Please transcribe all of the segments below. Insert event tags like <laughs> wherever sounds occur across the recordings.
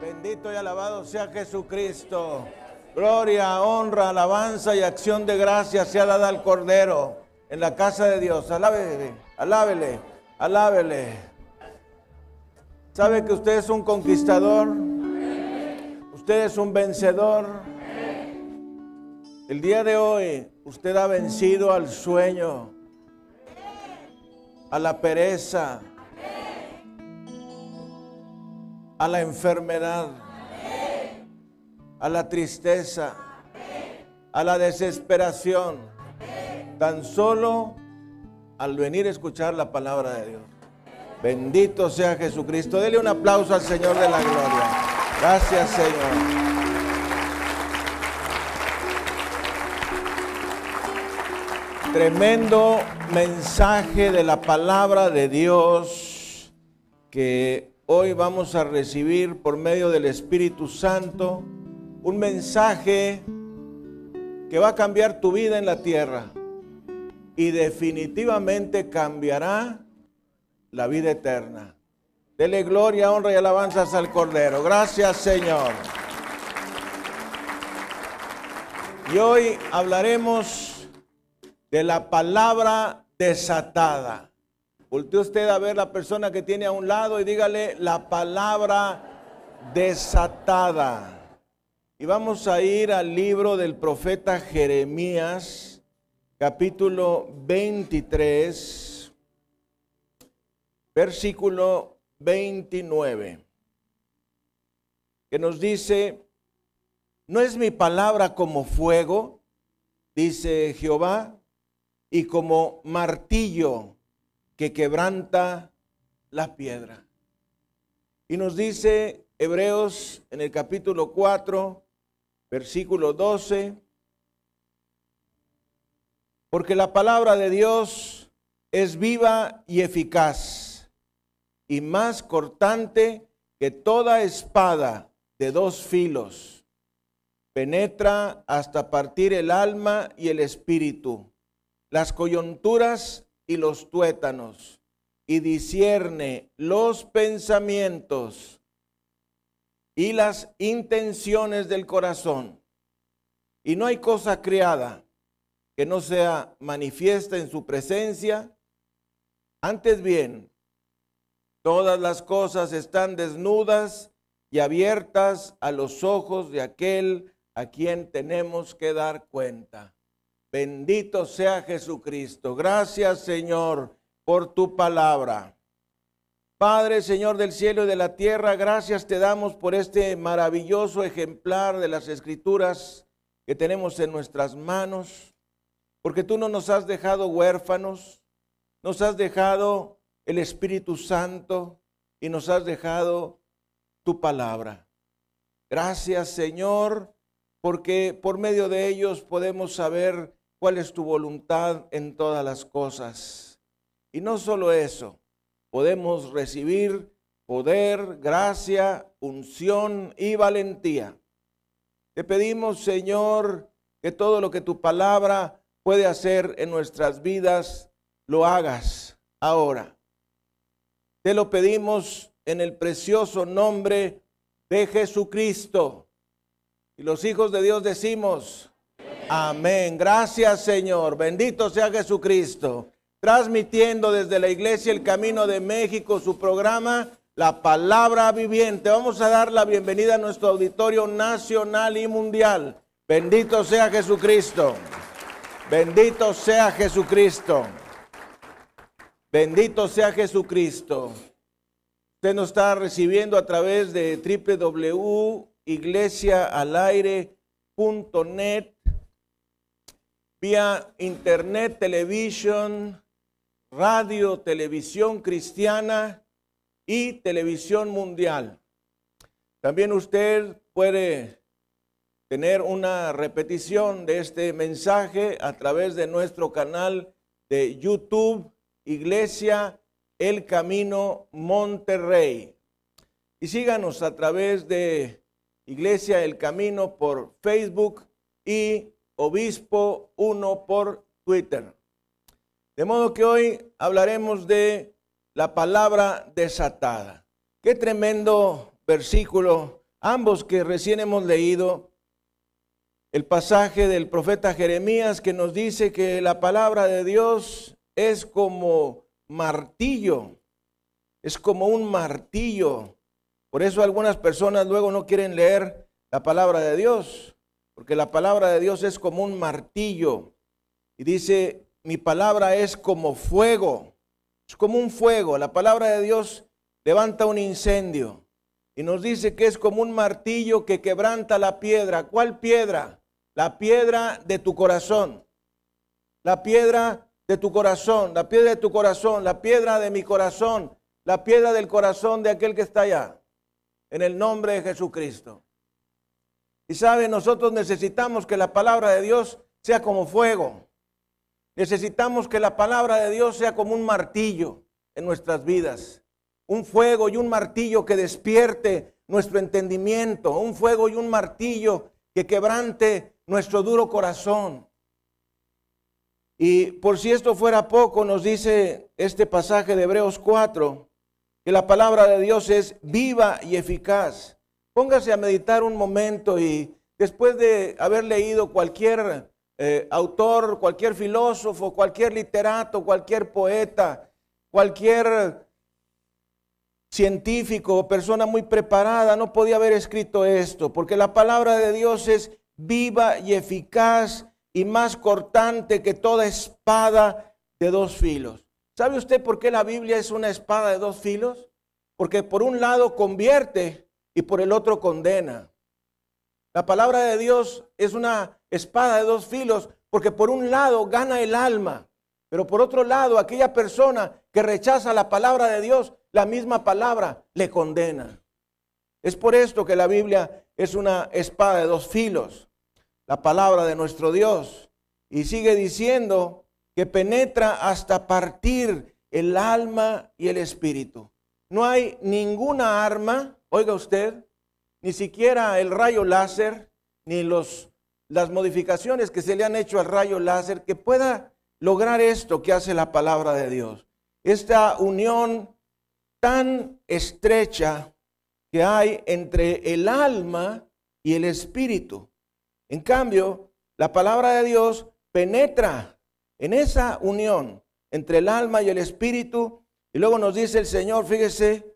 Bendito y alabado sea Jesucristo. Gloria, honra, alabanza y acción de gracia sea dada al Cordero en la casa de Dios. Alábele, alábele, alábele. ¿Sabe que usted es un conquistador? Usted es un vencedor. El día de hoy usted ha vencido al sueño, a la pereza, a la enfermedad, a la tristeza, a la desesperación, tan solo al venir a escuchar la palabra de Dios. Bendito sea Jesucristo. Dele un aplauso al Señor de la gloria. Gracias, Señor. Tremendo mensaje de la palabra de Dios que hoy vamos a recibir por medio del Espíritu Santo. Un mensaje que va a cambiar tu vida en la tierra y definitivamente cambiará la vida eterna. Dele gloria, honra y alabanzas al Cordero. Gracias Señor. Y hoy hablaremos de la palabra desatada. Voltee usted a ver la persona que tiene a un lado y dígale la palabra desatada. Y vamos a ir al libro del profeta Jeremías, capítulo 23, versículo 29, que nos dice, ¿no es mi palabra como fuego? Dice Jehová, y como martillo que quebranta la piedra. Y nos dice Hebreos en el capítulo 4, versículo 12, porque la palabra de Dios es viva y eficaz y más cortante que toda espada de dos filos. Penetra hasta partir el alma y el espíritu, las coyunturas y los tuétanos, y discierne los pensamientos y las intenciones del corazón. Y no hay cosa creada que no sea manifiesta en su presencia. Antes bien, todas las cosas están desnudas y abiertas a los ojos de aquel a quien tenemos que dar cuenta. Bendito sea Jesucristo. Gracias Señor por tu palabra. Padre, Señor del cielo y de la tierra, gracias te damos por este maravilloso ejemplar de las escrituras que tenemos en nuestras manos, porque tú no nos has dejado huérfanos, nos has dejado el Espíritu Santo y nos has dejado tu palabra. Gracias Señor, porque por medio de ellos podemos saber cuál es tu voluntad en todas las cosas. Y no solo eso, podemos recibir poder, gracia, unción y valentía. Te pedimos, Señor, que todo lo que tu palabra puede hacer en nuestras vidas, lo hagas ahora. Te lo pedimos en el precioso nombre de Jesucristo. Y los hijos de Dios decimos, amén. Gracias, Señor. Bendito sea Jesucristo transmitiendo desde la Iglesia El Camino de México su programa La Palabra Viviente. Vamos a dar la bienvenida a nuestro auditorio nacional y mundial. Bendito sea Jesucristo. Bendito sea Jesucristo. Bendito sea Jesucristo. Usted nos está recibiendo a través de www.iglesiaalaire.net vía internet, televisión, radio, televisión cristiana y televisión mundial. También usted puede tener una repetición de este mensaje a través de nuestro canal de YouTube, Iglesia El Camino Monterrey. Y síganos a través de Iglesia El Camino por Facebook y Obispo 1 por Twitter. De modo que hoy hablaremos de la palabra desatada. Qué tremendo versículo, ambos que recién hemos leído, el pasaje del profeta Jeremías que nos dice que la palabra de Dios es como martillo, es como un martillo. Por eso algunas personas luego no quieren leer la palabra de Dios, porque la palabra de Dios es como un martillo. Y dice, mi palabra es como fuego, es como un fuego. La palabra de Dios levanta un incendio y nos dice que es como un martillo que quebranta la piedra. ¿Cuál piedra? La piedra de tu corazón. La piedra de tu corazón, la piedra de tu corazón, la piedra de mi corazón, la piedra del corazón de aquel que está allá. En el nombre de Jesucristo. Y sabe, nosotros necesitamos que la palabra de Dios sea como fuego. Necesitamos que la palabra de Dios sea como un martillo en nuestras vidas. Un fuego y un martillo que despierte nuestro entendimiento. Un fuego y un martillo que quebrante nuestro duro corazón. Y por si esto fuera poco, nos dice este pasaje de Hebreos 4, que la palabra de Dios es viva y eficaz. Póngase a meditar un momento y después de haber leído cualquier eh, autor, cualquier filósofo, cualquier literato, cualquier poeta, cualquier científico o persona muy preparada no podía haber escrito esto, porque la palabra de Dios es viva y eficaz y más cortante que toda espada de dos filos. ¿Sabe usted por qué la Biblia es una espada de dos filos? Porque por un lado convierte y por el otro condena. La palabra de Dios es una espada de dos filos porque por un lado gana el alma, pero por otro lado aquella persona que rechaza la palabra de Dios, la misma palabra le condena. Es por esto que la Biblia es una espada de dos filos la palabra de nuestro Dios. Y sigue diciendo que penetra hasta partir el alma y el espíritu. No hay ninguna arma, oiga usted, ni siquiera el rayo láser, ni los, las modificaciones que se le han hecho al rayo láser, que pueda lograr esto que hace la palabra de Dios. Esta unión tan estrecha que hay entre el alma y el espíritu. En cambio, la palabra de Dios penetra en esa unión entre el alma y el espíritu. Y luego nos dice el Señor, fíjese,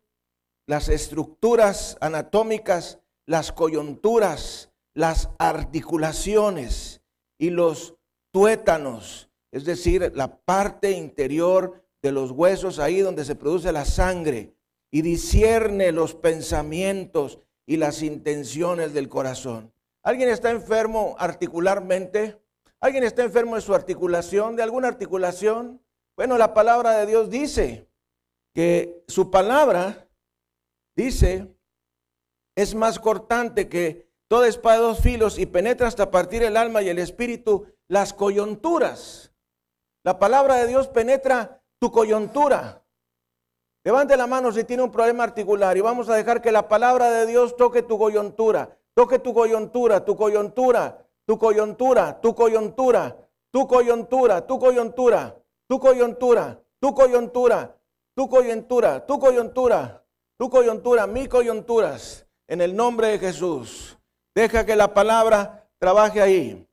las estructuras anatómicas, las coyunturas, las articulaciones y los tuétanos, es decir, la parte interior de los huesos, ahí donde se produce la sangre, y discierne los pensamientos y las intenciones del corazón. ¿Alguien está enfermo articularmente? ¿Alguien está enfermo de su articulación, de alguna articulación? Bueno, la palabra de Dios dice que su palabra, dice, es más cortante que toda espada de dos filos y penetra hasta partir el alma y el espíritu, las coyunturas. La palabra de Dios penetra tu coyuntura. Levante la mano si tiene un problema articular y vamos a dejar que la palabra de Dios toque tu coyuntura. Toque tu coyuntura, tu coyuntura, tu coyuntura, tu coyuntura, tu coyuntura, tu coyuntura, tu coyuntura, tu coyuntura, tu coyuntura, tu coyuntura, tu coyuntura, mi coyunturas, en el nombre de Jesús. Deja que la palabra trabaje ahí.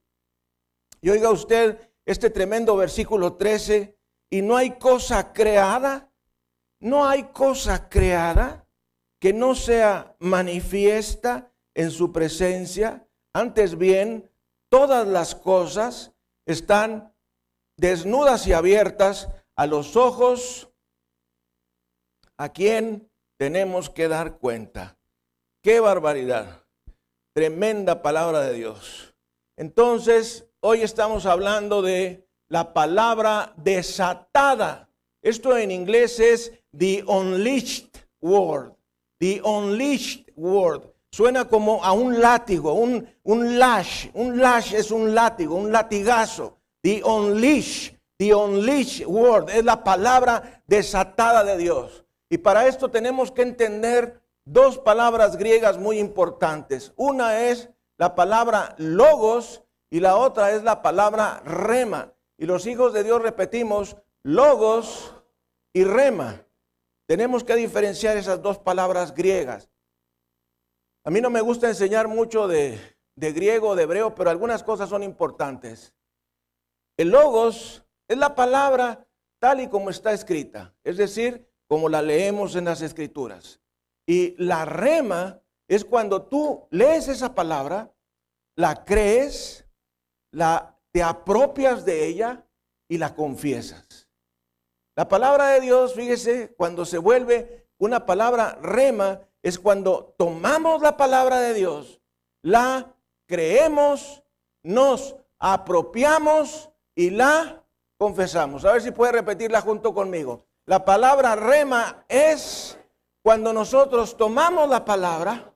Y oiga usted este tremendo versículo 13, y no hay cosa creada, no hay cosa creada que no sea manifiesta en su presencia, antes bien, todas las cosas están desnudas y abiertas a los ojos a quien tenemos que dar cuenta. ¡Qué barbaridad! Tremenda palabra de Dios. Entonces, hoy estamos hablando de la palabra desatada. Esto en inglés es the unleashed word. The unleashed word suena como a un látigo, un, lash. Un lash es un látigo, un latigazo. The unleash, the unleash word, es la palabra desatada de Dios. Y para esto tenemos que entender dos palabras griegas muy importantes. Una es la palabra logos y la otra es la palabra rema. Y los hijos de Dios repetimos logos y rema. tenemos que diferenciar esas dos palabras griegas. A mí no me gusta enseñar mucho de, de griego, de hebreo, pero algunas cosas son importantes. El logos es la palabra tal y como está escrita, es decir, como la leemos en las escrituras. Y la rema es cuando tú lees esa palabra, la crees, la te apropias de ella y la confiesas. La palabra de Dios, fíjese, cuando se vuelve una palabra rema, es cuando tomamos la palabra de Dios, la creemos, nos apropiamos y la confesamos. A ver si puede repetirla junto conmigo. La palabra rema es cuando nosotros tomamos la palabra,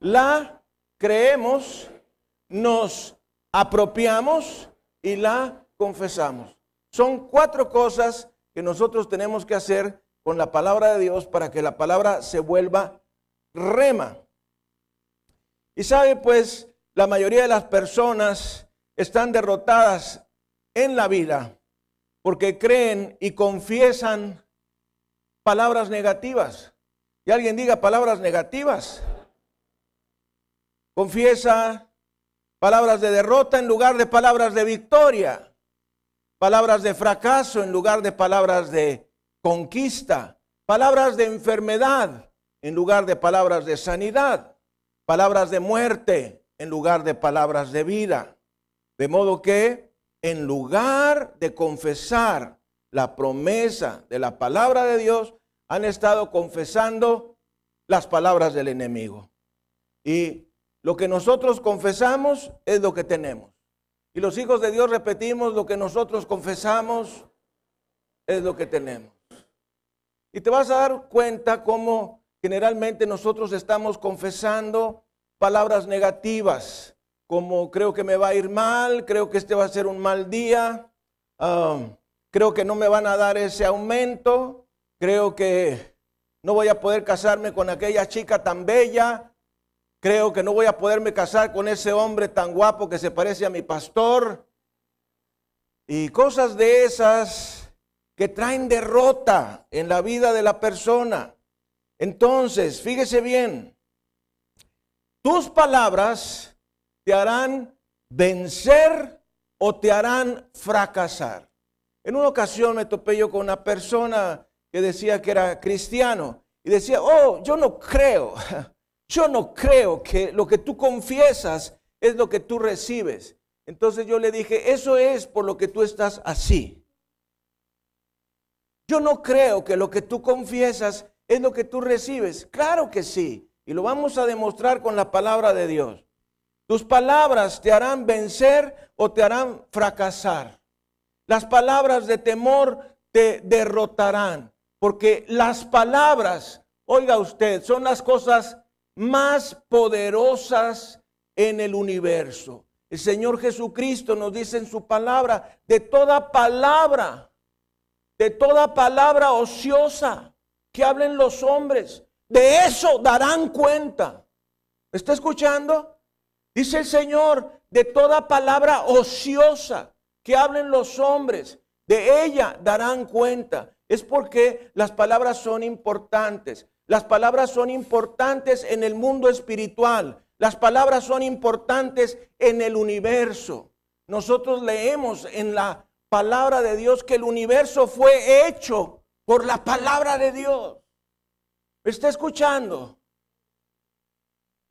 la creemos, nos apropiamos y la confesamos. Son cuatro cosas que nosotros tenemos que hacer con la palabra de Dios para que la palabra se vuelva rema. Y sabe pues, la mayoría de las personas están derrotadas en la vida porque creen y confiesan palabras negativas. Y alguien diga palabras negativas. Confiesa palabras de derrota en lugar de palabras de victoria, palabras de fracaso en lugar de palabras de conquista, palabras de enfermedad en lugar de palabras de sanidad, palabras de muerte en lugar de palabras de vida. De modo que en lugar de confesar la promesa de la palabra de Dios, han estado confesando las palabras del enemigo. Y lo que nosotros confesamos es lo que tenemos. Y los hijos de Dios repetimos, lo que nosotros confesamos es lo que tenemos. Y te vas a dar cuenta cómo generalmente nosotros estamos confesando palabras negativas, como creo que me va a ir mal, creo que este va a ser un mal día, ah, creo que no me van a dar ese aumento, creo que no voy a poder casarme con aquella chica tan bella, Creo que no voy a poderme casar con ese hombre tan guapo que se parece a mi pastor. Y cosas de esas que traen derrota en la vida de la persona. Entonces, fíjese bien, tus palabras te harán vencer o te harán fracasar. En una ocasión me topé yo con una persona que decía que era cristiano y decía, oh, yo no creo <laughs> Yo no creo que lo que tú confiesas es lo que tú recibes. Entonces yo le dije, eso es por lo que tú estás así. Yo no creo que lo que tú confiesas es lo que tú recibes. Claro que sí. Y lo vamos a demostrar con la palabra de Dios. Tus palabras te harán vencer o te harán fracasar. Las palabras de temor te derrotarán. Porque las palabras, oiga usted, son las cosas más poderosas en el universo. El Señor Jesucristo nos dice en su palabra, de toda palabra, de toda palabra ociosa que hablen los hombres, de eso darán cuenta. ¿Está escuchando? Dice el Señor, de toda palabra ociosa que hablen los hombres, de ella darán cuenta. Es porque las palabras son importantes. Las palabras son importantes en el mundo espiritual. Las palabras son importantes en el universo. Nosotros leemos en la palabra de Dios que el universo fue hecho por la palabra de Dios. ¿Me está escuchando?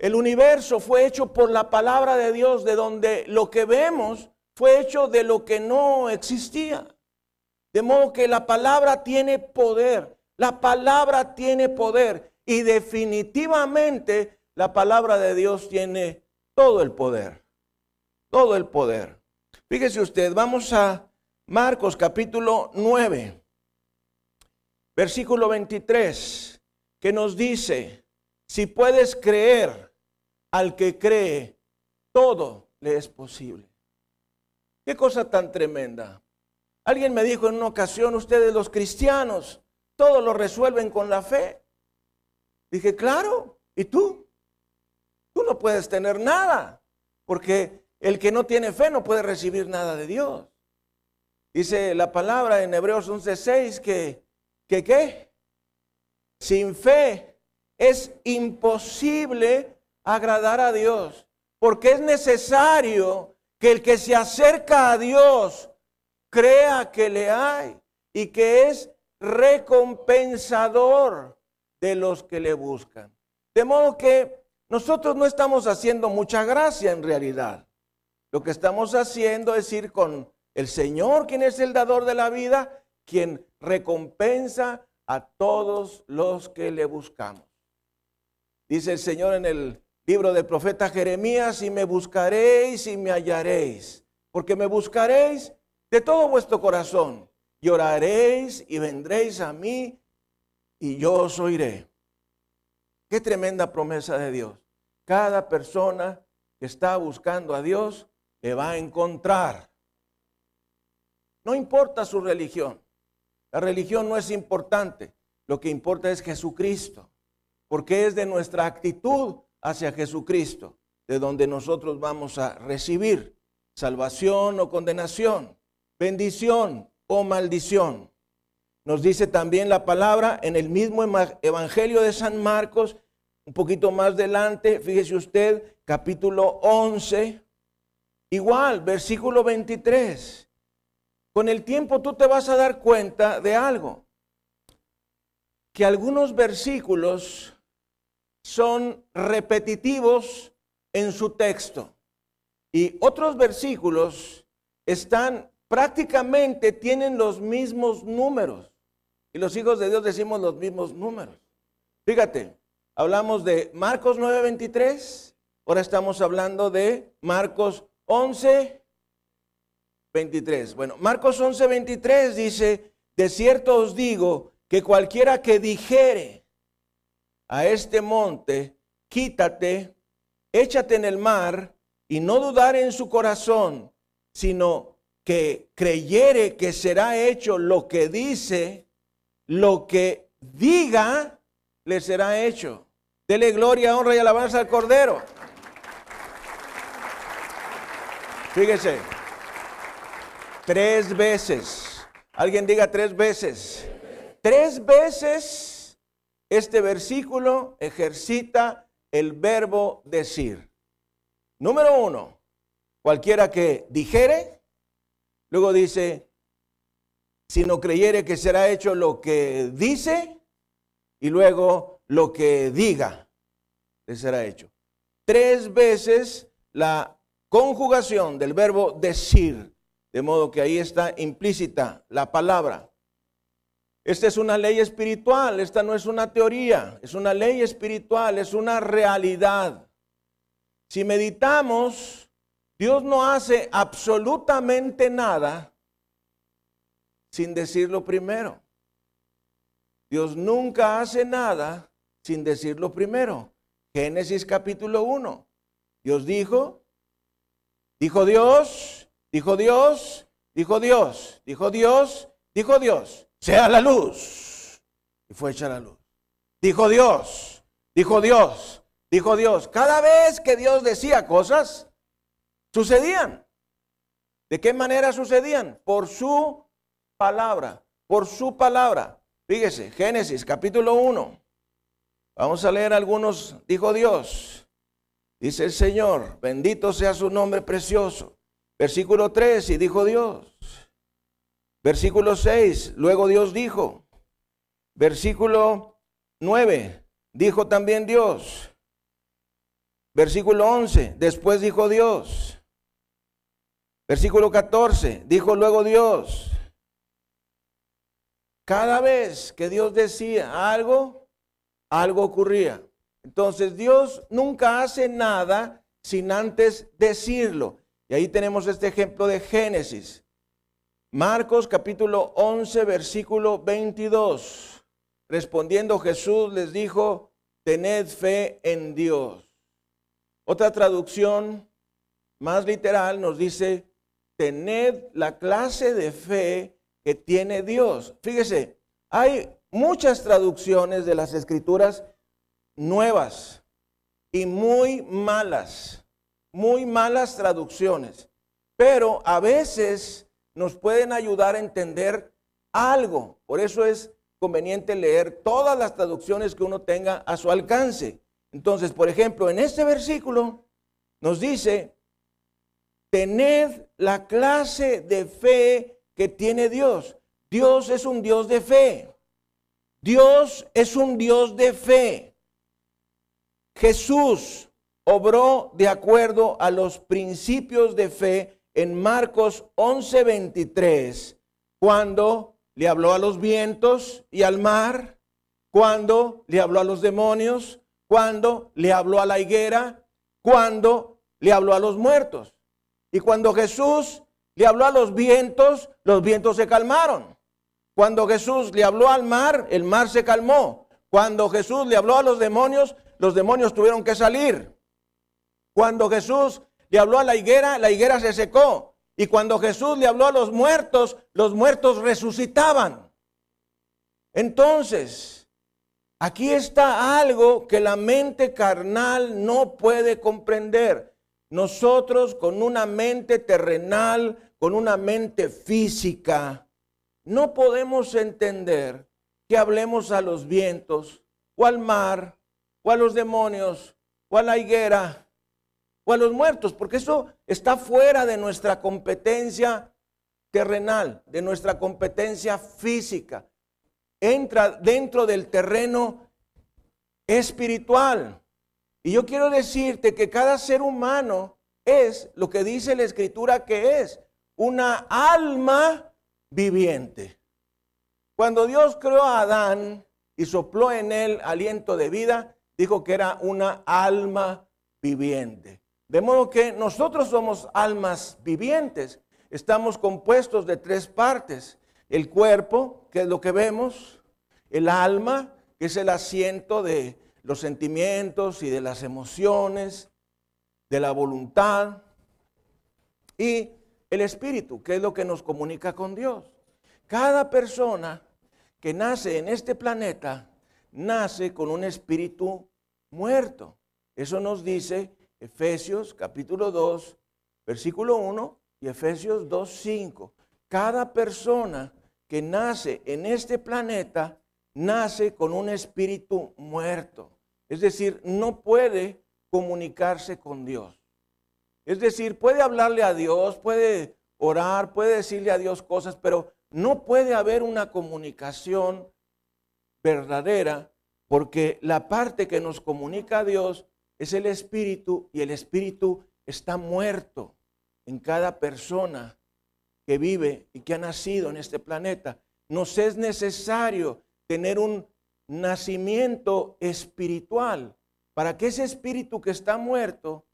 El universo fue hecho por la palabra de Dios, de donde lo que vemos fue hecho de lo que no existía. De modo que la palabra tiene poder. La palabra tiene poder y definitivamente la palabra de Dios tiene todo el poder. Todo el poder. Fíjese usted, vamos a Marcos capítulo 9, versículo 23, que nos dice, si puedes creer al que cree, todo le es posible. Qué cosa tan tremenda. Alguien me dijo en una ocasión, ustedes los cristianos, todo lo resuelven con la fe. Dije, claro, ¿y tú? Tú no puedes tener nada, porque el que no tiene fe no puede recibir nada de Dios. Dice la palabra en Hebreos 11:6 que, que qué? sin fe es imposible agradar a Dios, porque es necesario que el que se acerca a Dios crea que le hay y que es recompensador de los que le buscan. De modo que nosotros no estamos haciendo mucha gracia en realidad. Lo que estamos haciendo es ir con el Señor, quien es el dador de la vida, quien recompensa a todos los que le buscamos. Dice el Señor en el libro del profeta Jeremías, y me buscaréis y me hallaréis, porque me buscaréis de todo vuestro corazón, y oraréis y vendréis a mí, y yo os oiré. Qué tremenda promesa de Dios. Cada persona que está buscando a Dios le va a encontrar. No importa su religión. La religión no es importante. Lo que importa es Jesucristo. Porque es de nuestra actitud hacia Jesucristo de donde nosotros vamos a recibir salvación o condenación, bendición o maldición. Nos dice también la palabra en el mismo Evangelio de San Marcos, un poquito más adelante, fíjese usted, capítulo 11, igual, versículo 23. Con el tiempo tú te vas a dar cuenta de algo, que algunos versículos son repetitivos en su texto y otros versículos están prácticamente, tienen los mismos números. Y los hijos de Dios decimos los mismos números. Fíjate, hablamos de Marcos 9:23, ahora estamos hablando de Marcos 11, 23. Bueno, Marcos 11, 23 dice, de cierto os digo que cualquiera que dijere a este monte, quítate, échate en el mar, y no dudar en su corazón, sino que creyere que será hecho lo que dice, lo que diga, le será hecho. Dele gloria, honra y alabanza al Cordero. Fíjese, tres veces, alguien diga tres veces, tres veces este versículo ejercita el verbo decir. Número uno, cualquiera que dijere, luego dice, si no creyere que será hecho lo que dice, y luego lo que diga, le será hecho. Tres veces la conjugación del verbo decir, de modo que ahí está implícita la palabra. Esta es una ley espiritual, esta no es una teoría, es una ley espiritual, es una realidad. Si meditamos, Dios no hace absolutamente nada sin decirlo primero. Dios nunca hace nada sin decirlo primero. Génesis capítulo 1. Dios dijo, Dijo Dios, dijo Dios, dijo Dios, dijo Dios, dijo Dios, sea la luz. Y fue hecha la luz. Dijo Dios, dijo Dios, dijo Dios. Cada vez que Dios decía cosas, sucedían. ¿De qué manera sucedían? Por su palabra, por su palabra. Fíjese, Génesis capítulo 1. Vamos a leer algunos, dijo Dios. Dice el Señor, bendito sea su nombre precioso. Versículo 3, y dijo Dios. Versículo 6, luego Dios dijo. Versículo 9, dijo también Dios. Versículo 11, después dijo Dios. Versículo 14, dijo luego Dios. Cada vez que Dios decía algo, algo ocurría. Entonces Dios nunca hace nada sin antes decirlo. Y ahí tenemos este ejemplo de Génesis. Marcos capítulo 11, versículo 22. Respondiendo Jesús les dijo, tened fe en Dios. Otra traducción más literal nos dice, tened la clase de fe que tiene Dios. Fíjese, hay muchas traducciones de las escrituras nuevas y muy malas, muy malas traducciones, pero a veces nos pueden ayudar a entender algo. Por eso es conveniente leer todas las traducciones que uno tenga a su alcance. Entonces, por ejemplo, en este versículo nos dice, tened la clase de fe que tiene Dios. Dios es un Dios de fe. Dios es un Dios de fe. Jesús obró de acuerdo a los principios de fe en Marcos 11:23, cuando le habló a los vientos y al mar, cuando le habló a los demonios, cuando le habló a la higuera, cuando le habló a los muertos. Y cuando Jesús le habló a los vientos, los vientos se calmaron. Cuando Jesús le habló al mar, el mar se calmó. Cuando Jesús le habló a los demonios, los demonios tuvieron que salir. Cuando Jesús le habló a la higuera, la higuera se secó. Y cuando Jesús le habló a los muertos, los muertos resucitaban. Entonces, aquí está algo que la mente carnal no puede comprender. Nosotros con una mente terrenal, con una mente física, no podemos entender que hablemos a los vientos, o al mar, o a los demonios, o a la higuera, o a los muertos, porque eso está fuera de nuestra competencia terrenal, de nuestra competencia física. Entra dentro del terreno espiritual. Y yo quiero decirte que cada ser humano es lo que dice la escritura que es, una alma viviente. Cuando Dios creó a Adán y sopló en él aliento de vida, dijo que era una alma viviente. De modo que nosotros somos almas vivientes. Estamos compuestos de tres partes. El cuerpo, que es lo que vemos. El alma, que es el asiento de los sentimientos y de las emociones, de la voluntad. Y el espíritu, que es lo que nos comunica con Dios. Cada persona que nace en este planeta nace con un espíritu muerto. Eso nos dice Efesios capítulo 2, versículo 1 y Efesios 2, 5. Cada persona que nace en este planeta nace con un espíritu muerto. Es decir, no puede comunicarse con Dios. Es decir, puede hablarle a Dios, puede orar, puede decirle a Dios cosas, pero no puede haber una comunicación verdadera porque la parte que nos comunica a Dios es el espíritu y el espíritu está muerto en cada persona que vive y que ha nacido en este planeta. Nos es necesario tener un nacimiento espiritual para que ese espíritu que está muerto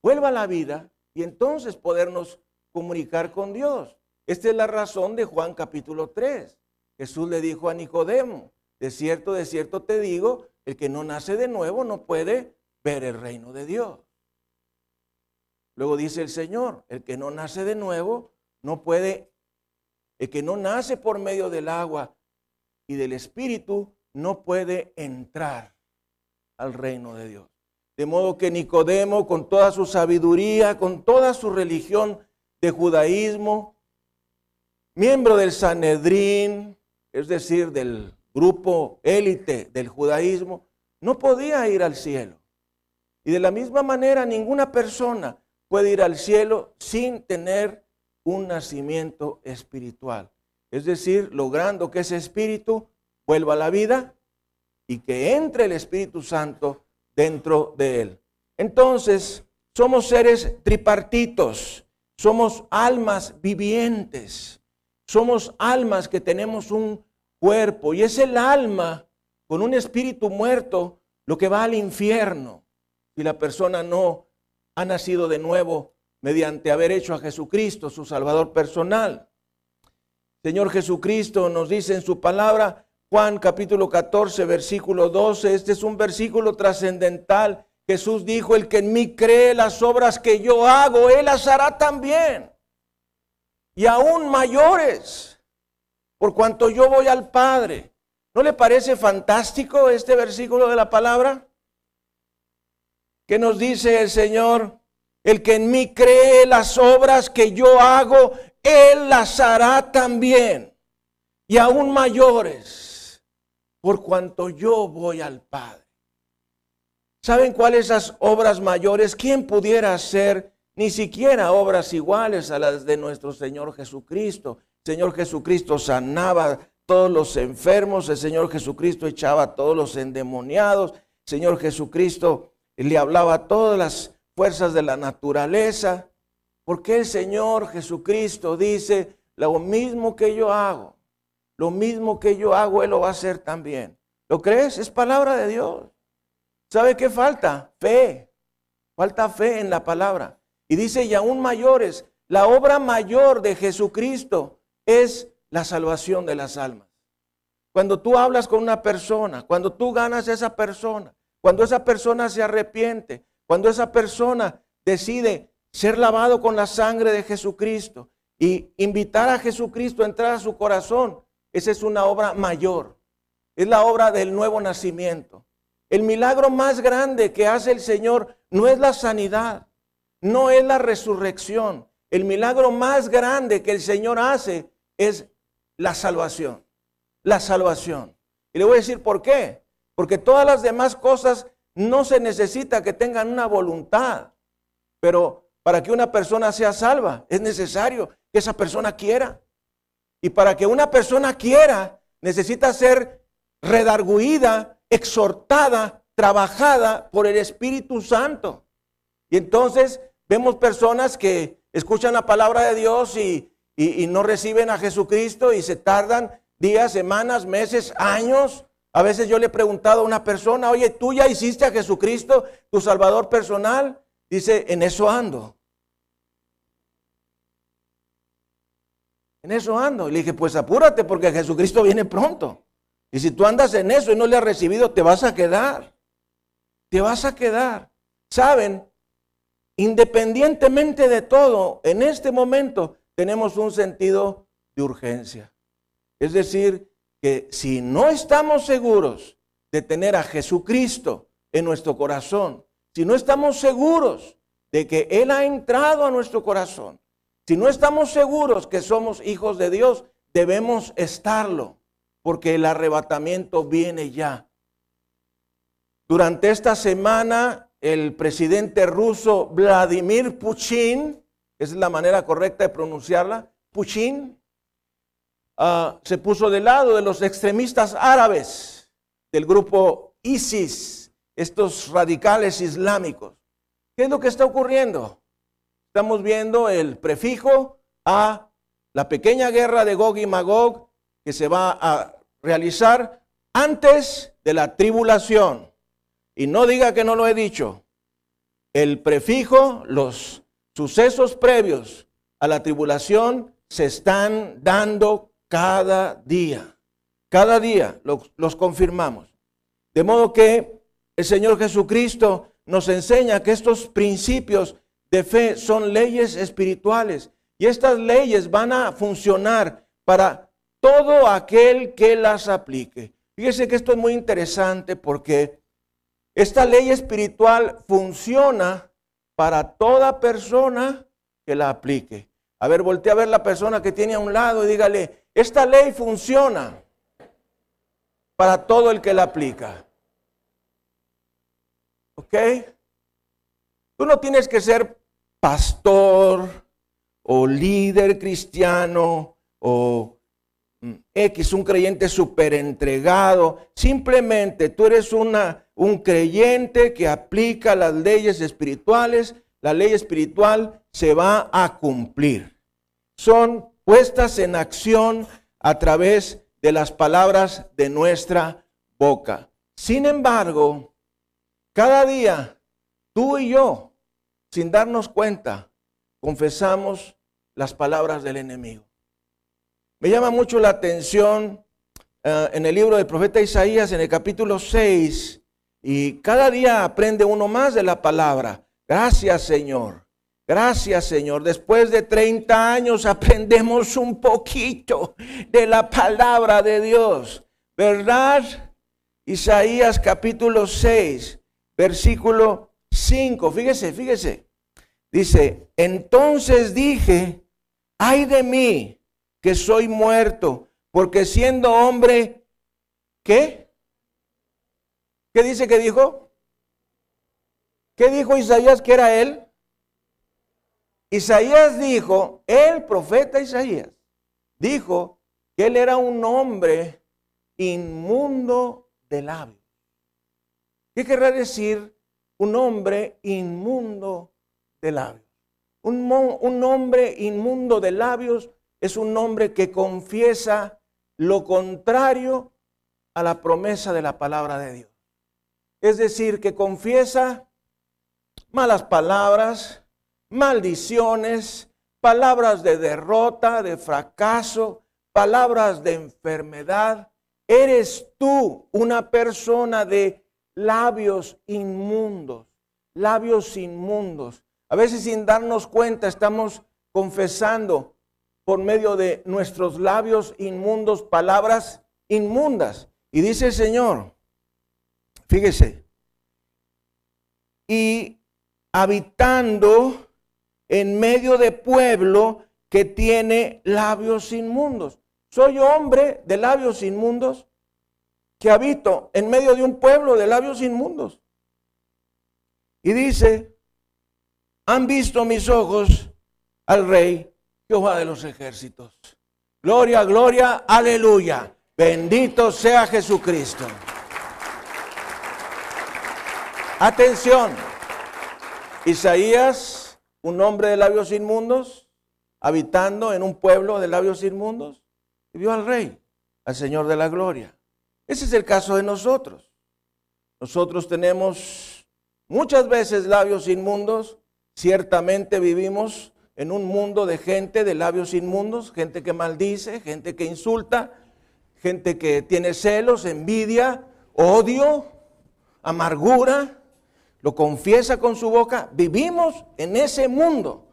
vuelva a la vida y entonces podernos comunicar con Dios. Esta es la razón de Juan capítulo 3. Jesús le dijo a Nicodemo, de cierto, de cierto te digo, el que no nace de nuevo no puede ver el reino de Dios. Luego dice el Señor, el que no nace de nuevo no puede, el que no nace por medio del agua y del Espíritu no puede entrar al reino de Dios. De modo que Nicodemo, con toda su sabiduría, con toda su religión de judaísmo, miembro del Sanedrín, es decir, del grupo élite del judaísmo, no podía ir al cielo. Y de la misma manera, ninguna persona puede ir al cielo sin tener un nacimiento espiritual. Es decir, logrando que ese espíritu vuelva a la vida y que entre el Espíritu Santo dentro de él. Entonces, somos seres tripartitos, somos almas vivientes, somos almas que tenemos un cuerpo y es el alma con un espíritu muerto lo que va al infierno si la persona no ha nacido de nuevo mediante haber hecho a Jesucristo su Salvador personal. Señor Jesucristo nos dice en su palabra, Juan capítulo 14, versículo 12, este es un versículo trascendental. Jesús dijo, el que en mí cree las obras que yo hago, él las hará también. Y aún mayores, por cuanto yo voy al Padre. ¿No le parece fantástico este versículo de la palabra? Que nos dice el Señor, el que en mí cree las obras que yo hago, él las hará también y aún mayores, por cuanto yo voy al Padre. ¿Saben cuáles esas obras mayores? ¿Quién pudiera hacer ni siquiera obras iguales a las de nuestro Señor Jesucristo? Señor Jesucristo sanaba todos los enfermos, el Señor Jesucristo echaba a todos los endemoniados, Señor Jesucristo le hablaba a todas las fuerzas de la naturaleza. Porque el Señor Jesucristo dice, lo mismo que yo hago, lo mismo que yo hago, Él lo va a hacer también. ¿Lo crees? Es palabra de Dios. ¿Sabe qué falta? Fe. Falta fe en la palabra. Y dice, y aún mayores, la obra mayor de Jesucristo es la salvación de las almas. Cuando tú hablas con una persona, cuando tú ganas a esa persona, cuando esa persona se arrepiente, cuando esa persona decide ser lavado con la sangre de Jesucristo y invitar a Jesucristo a entrar a su corazón, esa es una obra mayor. Es la obra del nuevo nacimiento. El milagro más grande que hace el Señor no es la sanidad, no es la resurrección. El milagro más grande que el Señor hace es la salvación. La salvación. Y le voy a decir por qué. Porque todas las demás cosas no se necesita que tengan una voluntad. Pero para que una persona sea salva es necesario que esa persona quiera. Y para que una persona quiera, necesita ser redarguida, exhortada, trabajada por el Espíritu Santo. Y entonces vemos personas que escuchan la palabra de Dios y, y, no reciben a Jesucristo y se tardan días, semanas, meses, años. A veces yo le he preguntado a una persona, oye, ¿tú ya hiciste a Jesucristo tu Salvador personal? Dice, en eso ando. En eso ando. Y le dije, pues apúrate porque Jesucristo viene pronto. Y si tú andas en eso y no le has recibido, te vas a quedar. Te vas a quedar. Saben, independientemente de todo, en este momento tenemos un sentido de urgencia. Es decir, que si no estamos seguros de tener a Jesucristo en nuestro corazón, si no estamos seguros de que Él ha entrado a nuestro corazón, si no estamos seguros que somos hijos de Dios, debemos estarlo, porque el arrebatamiento viene ya. Durante esta semana, el presidente ruso Vladimir Putin esa es la manera correcta de pronunciarla, Putin, ah, se puso del lado de los extremistas árabes del grupo ISIS, estos radicales islámicos. ¿Qué es lo que está ocurriendo? Estamos viendo el prefijo a la pequeña guerra de Gog y Magog que se va a realizar antes de la tribulación. Y no diga que no lo he dicho. El prefijo, los sucesos previos a la tribulación se están dando cada día. Cada día los, confirmamos. De modo que el Señor Jesucristo nos enseña que estos principios de fe son leyes espirituales y estas leyes van a funcionar para todo aquel que las aplique. Fíjese que esto es muy interesante porque esta ley espiritual funciona para toda persona que la aplique. A ver, voltea a ver la persona que tiene a un lado y dígale, esta ley funciona para todo el que la aplica. ¿Ok? Tú no tienes que ser pastor o líder cristiano o mm, X, un creyente súper entregado. Simplemente tú eres una un creyente que aplica las leyes espirituales, la ley espiritual se va a cumplir. Son puestas en acción a través de las palabras de nuestra boca. Sin embargo, cada día tú y yo, sin darnos cuenta, confesamos las palabras del enemigo. Me llama mucho la atención eh, en el libro del profeta Isaías, en el capítulo 6, y cada día aprende uno más de la palabra. Gracias Señor. Gracias Señor. Después de 30 años aprendemos un poquito de la palabra de Dios. ¿Verdad? Isaías capítulo 6, versículo 5. Fíjese, fíjese. Dice, entonces dije, ay de mí que soy muerto, porque siendo hombre, ¿qué? ¿Qué dice que dijo? ¿Qué dijo Isaías que era él? Isaías dijo, el profeta Isaías, dijo que él era un hombre inmundo de labios. ¿Qué querrá decir un hombre inmundo de labios? Un, un, hombre inmundo de labios es un hombre que confiesa lo contrario a la promesa de la palabra de Dios. Es decir, que confiesa malas palabras, maldiciones, palabras de derrota, de fracaso, palabras de enfermedad. Eres tú una persona de labios inmundos, labios inmundos. A veces sin darnos cuenta estamos confesando por medio de nuestros labios inmundos palabras inmundas. Y dice el Señor, fíjese, y habitando en medio de pueblo que tiene labios inmundos. Soy hombre de labios inmundos que habito en medio de un pueblo de labios inmundos. Y dice, han visto mis ojos al rey Jehová de los ejércitos. Gloria, gloria, aleluya. Bendito sea Jesucristo. Atención. Isaías, un hombre de labios inmundos, habitando en un pueblo de labios inmundos, vio al rey, al Señor de la gloria. Ese es el caso de nosotros. Nosotros tenemos muchas veces labios inmundos, ciertamente vivimos en un mundo de gente de labios inmundos, gente que maldice, gente que insulta, gente que tiene celos, envidia, odio, amargura, lo confiesa con su boca, vivimos en ese mundo.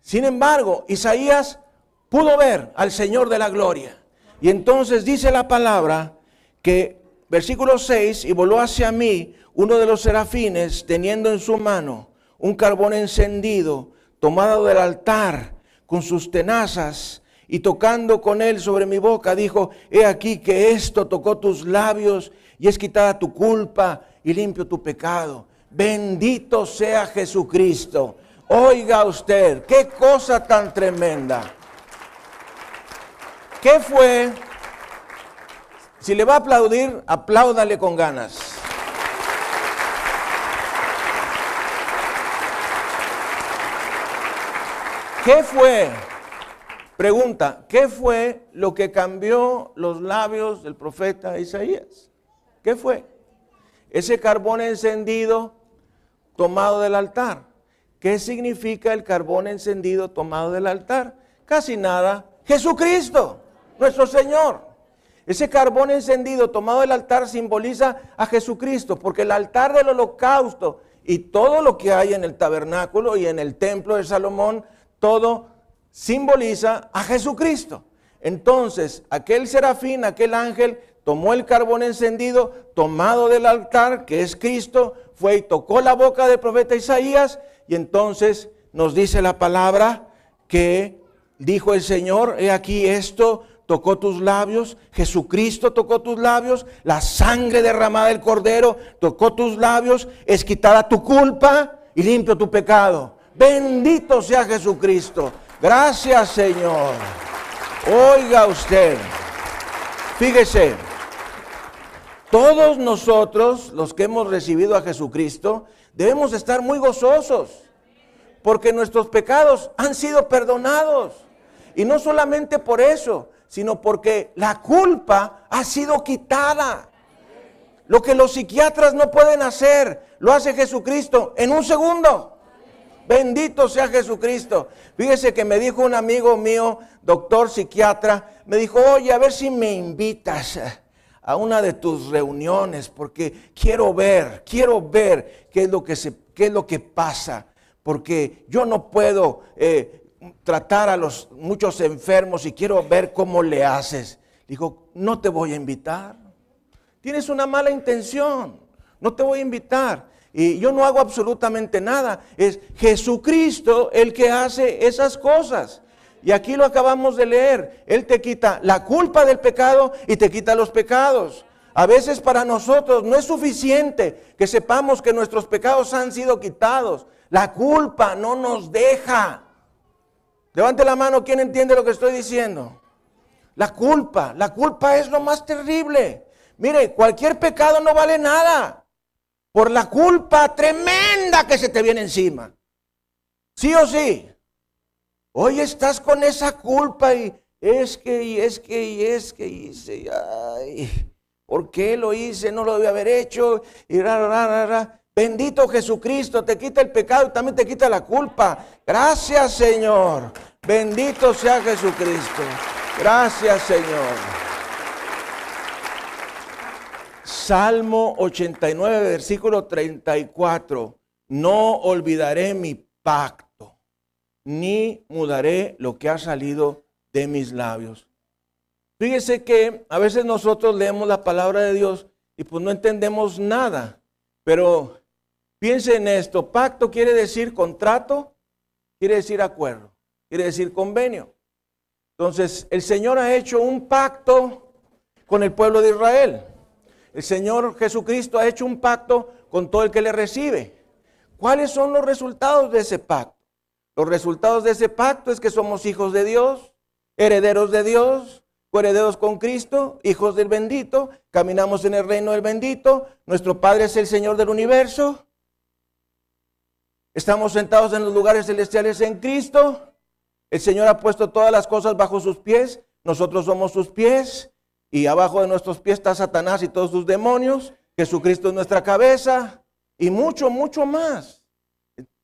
Sin embargo, Isaías pudo ver al Señor de la gloria. Y entonces dice la palabra que, versículo 6, y voló hacia mí uno de los serafines teniendo en su mano un carbón encendido, tomado del altar con sus tenazas, y tocando con él sobre mi boca, dijo, he aquí que esto tocó tus labios y es quitada tu culpa y limpio tu pecado. Bendito sea Jesucristo. Oiga usted, qué cosa tan tremenda. ¿Qué fue si le va a aplaudir, apláudale con ganas. ¿Qué fue? Pregunta, ¿qué fue lo que cambió los labios del profeta Isaías? ¿Qué fue? Ese carbón encendido tomado del altar. ¿Qué significa el carbón encendido tomado del altar? Casi nada. Jesucristo, nuestro Señor. Ese carbón encendido tomado del altar simboliza a Jesucristo, porque el altar del holocausto y todo lo que hay en el tabernáculo y en el templo de Salomón, todo simboliza a Jesucristo. Entonces, aquel serafín, aquel ángel, tomó el carbón encendido tomado del altar, que es Cristo, fue y tocó la boca del profeta Isaías, y entonces nos dice la palabra que dijo el Señor, he aquí esto tocó tus labios, Jesucristo tocó tus labios, la sangre derramada del cordero tocó tus labios, es quitada tu culpa y limpio tu pecado. Bendito sea Jesucristo. Gracias Señor. Oiga usted, fíjese, todos nosotros, los que hemos recibido a Jesucristo, debemos estar muy gozosos, porque nuestros pecados han sido perdonados. Y no solamente por eso, sino porque la culpa ha sido quitada. Lo que los psiquiatras no pueden hacer, lo hace Jesucristo en un segundo. Bendito sea Jesucristo. Fíjese que me dijo un amigo mío, doctor psiquiatra, me dijo, oye, a ver si me invitas a una de tus reuniones, porque quiero ver, quiero ver qué es lo que, se, qué es lo que pasa, porque yo no puedo eh, tratar a los muchos enfermos y quiero ver cómo le haces. Dijo, no te voy a invitar. Tienes una mala intención. No te voy a invitar. Y yo no hago absolutamente nada. Es Jesucristo el que hace esas cosas. Y aquí lo acabamos de leer. Él te quita la culpa del pecado y te quita los pecados. A veces para nosotros no es suficiente que sepamos que nuestros pecados han sido quitados. La culpa no nos deja. Levante la mano, ¿quién entiende lo que estoy diciendo? La culpa, la culpa es lo más terrible. Mire, cualquier pecado no vale nada por la culpa tremenda que se te viene encima. ¿Sí o sí? Hoy estás con esa culpa y es que, y es que, y es que hice, ay, ¿por qué lo hice? No lo debía haber hecho. Y Bendito Jesucristo, te quita el pecado y también te quita la culpa. Gracias Señor. Bendito sea Jesucristo. Gracias Señor. Salmo 89, versículo 34. No olvidaré mi pacto, ni mudaré lo que ha salido de mis labios. Fíjese que a veces nosotros leemos la palabra de Dios y pues no entendemos nada. Pero piense en esto, pacto quiere decir contrato, quiere decir acuerdo, quiere decir convenio. Entonces, el Señor ha hecho un pacto con el pueblo de Israel. El Señor Jesucristo ha hecho un pacto con todo el que le recibe. ¿Cuáles son los resultados de ese pacto? Los resultados de ese pacto es que somos hijos de Dios, herederos de Dios, coherederos con Cristo, hijos del bendito, caminamos en el reino del bendito, nuestro Padre es el Señor del universo, estamos sentados en los lugares celestiales en Cristo, el Señor ha puesto todas las cosas bajo sus pies, nosotros somos sus pies, y abajo de nuestros pies está Satanás y todos sus demonios. Jesucristo es nuestra cabeza. Y mucho, mucho más.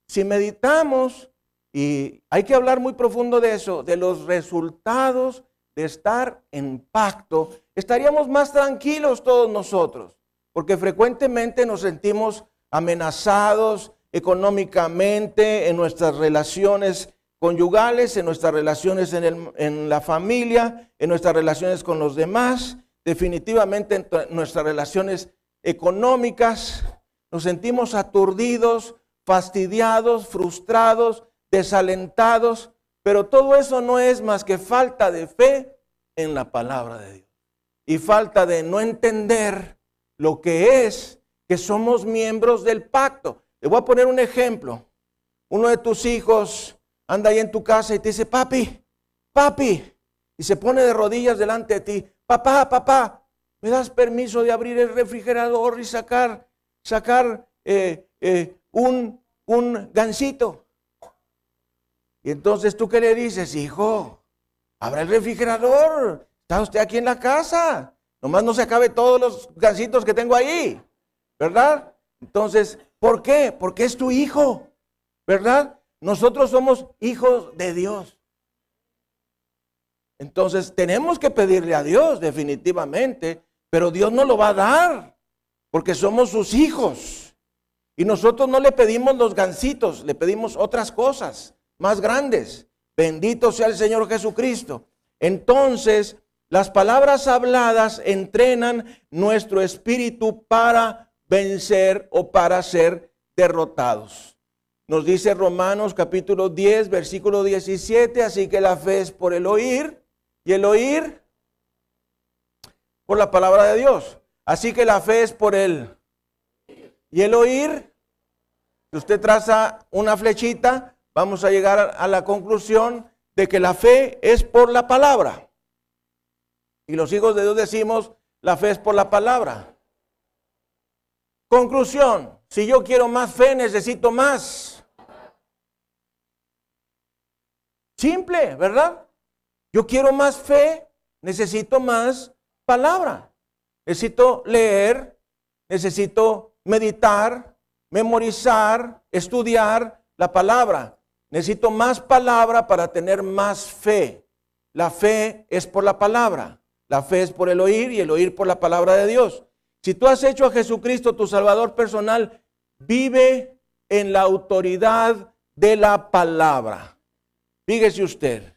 Si meditamos, y hay que hablar muy profundo de eso, de los resultados de estar en pacto, estaríamos más tranquilos todos nosotros, porque frecuentemente nos sentimos amenazados económicamente en nuestras relaciones conyugales, en nuestras relaciones en, la familia, en nuestras relaciones con los demás, definitivamente en nuestras relaciones económicas. Nos sentimos aturdidos, fastidiados, frustrados, desalentados, pero todo eso no es más que falta de fe en la palabra de Dios y falta de no entender lo que es que somos miembros del pacto. Le voy a poner un ejemplo. Uno de tus hijos anda ahí en tu casa y te dice, papi, papi, y se pone de rodillas delante de ti, papá, papá, ¿me das permiso de abrir el refrigerador y sacar, sacar eh, eh, un, un gansito? Y entonces tú qué le dices, hijo, abra el refrigerador, está usted aquí en la casa, nomás no se acabe todos los gansitos que tengo ahí, ¿verdad? Entonces, ¿por qué? Porque es tu hijo, ¿verdad? Nosotros somos hijos de Dios. Entonces tenemos que pedirle a Dios definitivamente, pero Dios no lo va a dar, porque somos sus hijos. Y nosotros no le pedimos los gancitos, le pedimos otras cosas más grandes. Bendito sea el Señor Jesucristo. Entonces, las palabras habladas entrenan nuestro espíritu para vencer o para ser derrotados. Nos dice Romanos capítulo 10, versículo 17, así que la fe es por el oír y el oír por la palabra de Dios. Así que la fe es por el y el oír. Usted traza una flechita, vamos a llegar a la conclusión de que la fe es por la palabra. Y los hijos de Dios decimos, la fe es por la palabra. Conclusión, si yo quiero más fe, necesito más Simple, ¿verdad? Yo quiero más fe, necesito más palabra. Necesito leer, necesito meditar, memorizar, estudiar la palabra. Necesito más palabra para tener más fe. La fe es por la palabra. La fe es por el oír y el oír por la palabra de Dios. Si tú has hecho a Jesucristo tu Salvador personal, vive en la autoridad de la palabra. Fíjese usted,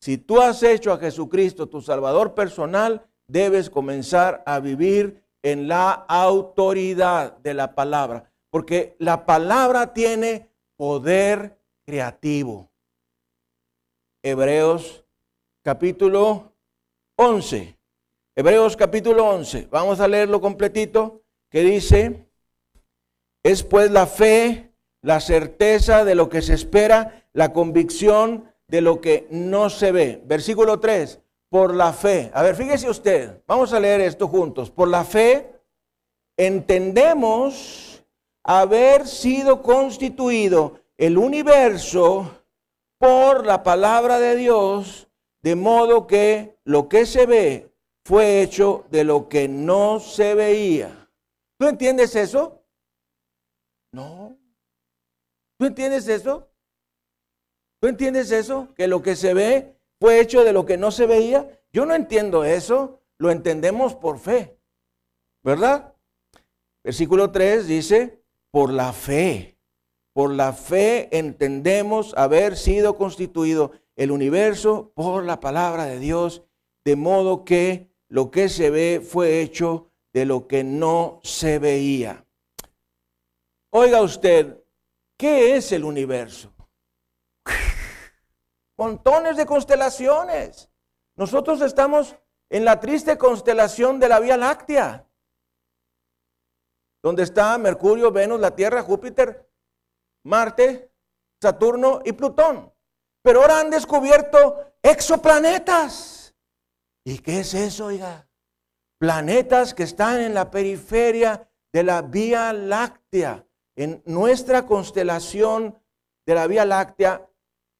si tú has hecho a Jesucristo tu Salvador personal, debes comenzar a vivir en la autoridad de la palabra, porque la palabra tiene poder creativo. Hebreos capítulo 11. Hebreos capítulo 11. Vamos a leerlo completito, que dice, es pues la fe, la certeza de lo que se espera, la convicción de lo que no se ve. Versículo 3, por la fe. A ver, fíjese usted, vamos a leer esto juntos. Por la fe entendemos haber sido constituido el universo por la palabra de Dios, de modo que lo que se ve fue hecho de lo que no se veía. ¿Tú entiendes eso? No. ¿Tú entiendes eso? ¿Tú entiendes eso? Que lo que se ve fue hecho de lo que no se veía. Yo no entiendo eso. Lo entendemos por fe. ¿Verdad? Versículo 3 dice, por la fe. Por la fe entendemos haber sido constituido el universo por la palabra de Dios, de modo que lo que se ve fue hecho de lo que no se veía. Oiga usted, ¿qué es el universo? <laughs> montones de constelaciones. Nosotros estamos en la triste constelación de la Vía Láctea, donde está Mercurio, Venus, la Tierra, Júpiter, Marte, Saturno y Plutón. Pero ahora han descubierto exoplanetas. ¿Y qué es eso, oiga? Planetas que están en la periferia de la Vía Láctea. En nuestra constelación de la Vía Láctea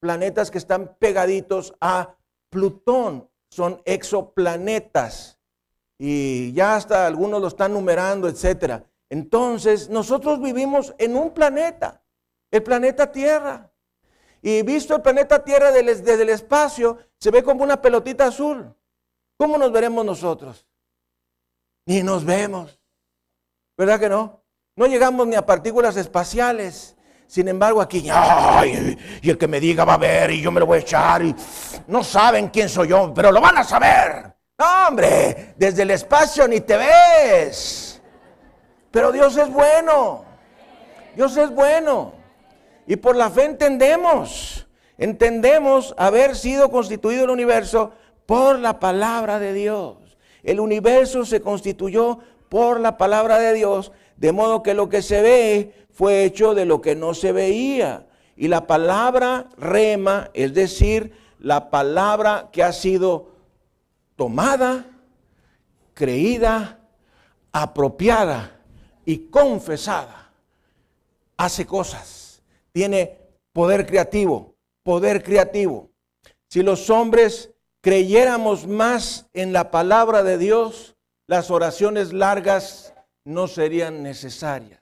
planetas que están pegaditos a Plutón, son exoplanetas. Y ya hasta algunos lo están numerando, etcétera. Entonces, nosotros vivimos en un planeta, el planeta Tierra. Y visto el planeta Tierra desde el espacio, se ve como una pelotita azul. ¿Cómo nos veremos nosotros? Ni nos vemos. ¿Verdad que no? No llegamos ni a partículas espaciales. Sin embargo, aquí, y el que me diga va a ver y yo me lo voy a echar y no saben quién soy yo, pero lo van a saber. Hombre, desde el espacio ni te ves. Pero Dios es bueno. Dios es bueno. Y por la fe entendemos, entendemos haber sido constituido el universo por la palabra de Dios. El universo se constituyó por la palabra de Dios, de modo que lo que se ve fue hecho de lo que no se veía. Y la palabra rema, es decir, la palabra que ha sido tomada, creída, apropiada y confesada, hace cosas, tiene poder creativo, poder creativo. Si los hombres creyéramos más en la palabra de Dios, las oraciones largas no serían necesarias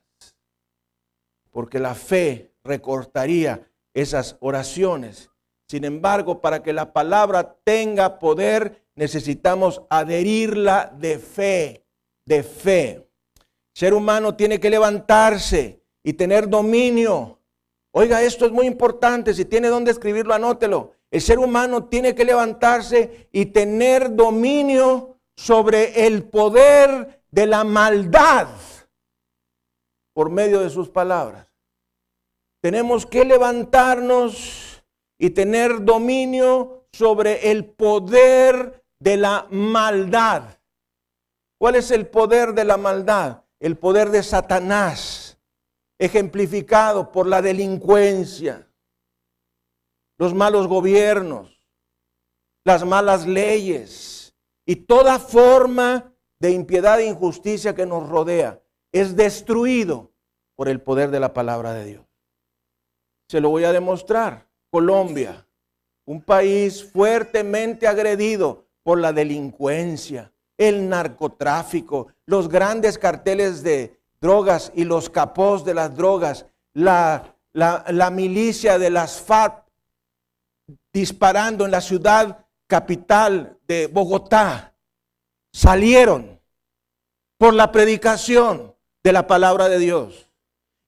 porque la fe recortaría esas oraciones. Sin embargo, para que la palabra tenga poder, necesitamos adherirla de fe, de fe. El ser humano tiene que levantarse y tener dominio. Oiga, esto es muy importante. Si tiene dónde escribirlo, anótelo. El ser humano tiene que levantarse y tener dominio sobre el poder de la maldad por medio de sus palabras. Tenemos que levantarnos y tener dominio sobre el poder de la maldad. ¿Cuál es el poder de la maldad? El poder de Satanás, ejemplificado por la delincuencia, los malos gobiernos, las malas leyes y toda forma de impiedad e injusticia que nos rodea. Es destruido por el poder de la palabra de Dios. Se lo voy a demostrar. Colombia, un país fuertemente agredido por la delincuencia, el narcotráfico, los grandes carteles de drogas y los capós de las drogas, la, la, milicia de las FARC disparando en la ciudad capital de Bogotá, salieron por la predicación de la palabra de Dios.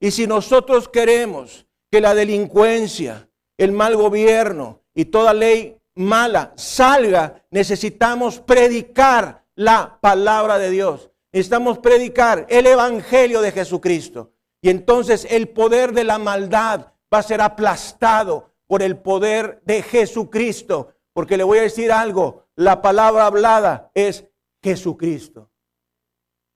Y si nosotros queremos que la delincuencia, el mal gobierno y toda ley mala salga, necesitamos predicar la palabra de Dios. Necesitamos predicar el Evangelio de Jesucristo. Y entonces el poder de la maldad va a ser aplastado, por el poder de Jesucristo. Porque le voy a decir algo, la palabra hablada es Jesucristo.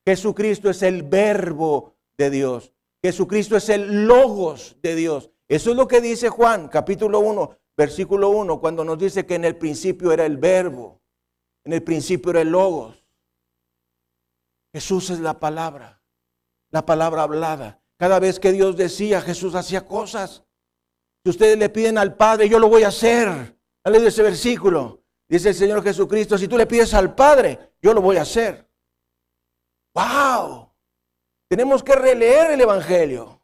Jesucristo es el verbo de Dios. Jesucristo es el logos de Dios. Eso es lo que dice Juan, capítulo 1, versículo 1, cuando nos dice que en el principio era el verbo, en el principio era el logos. Jesús es la palabra, la palabra hablada. Cada vez que Dios decía, Jesús hacía cosas. Si ustedes le piden al Padre, yo lo voy a hacer. de ese versículo. Dice el Señor Jesucristo, si tú le pides al Padre, yo lo voy a hacer. ¡Wow! Tenemos que releer el Evangelio.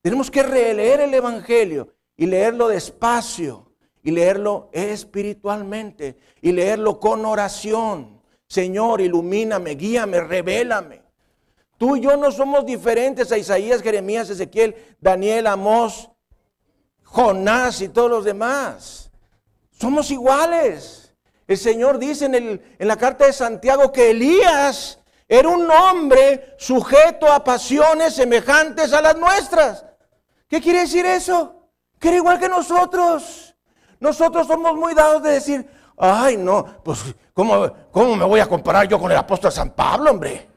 Tenemos que releer el Evangelio y leerlo despacio y leerlo espiritualmente y leerlo con oración. Señor, ilumíname, guíame, revélame. Tú y yo no somos diferentes a Isaías, Jeremías, Ezequiel, Daniel, Amós, Jonás y todos los demás. Somos iguales. El Señor dice en, en la carta de Santiago que Elías era un hombre sujeto a pasiones semejantes a las nuestras. ¿Qué quiere decir eso? Que era igual que nosotros. Nosotros somos muy dados de decir, ay no, pues ¿cómo, cómo me voy a comparar yo con el apóstol San Pablo, hombre?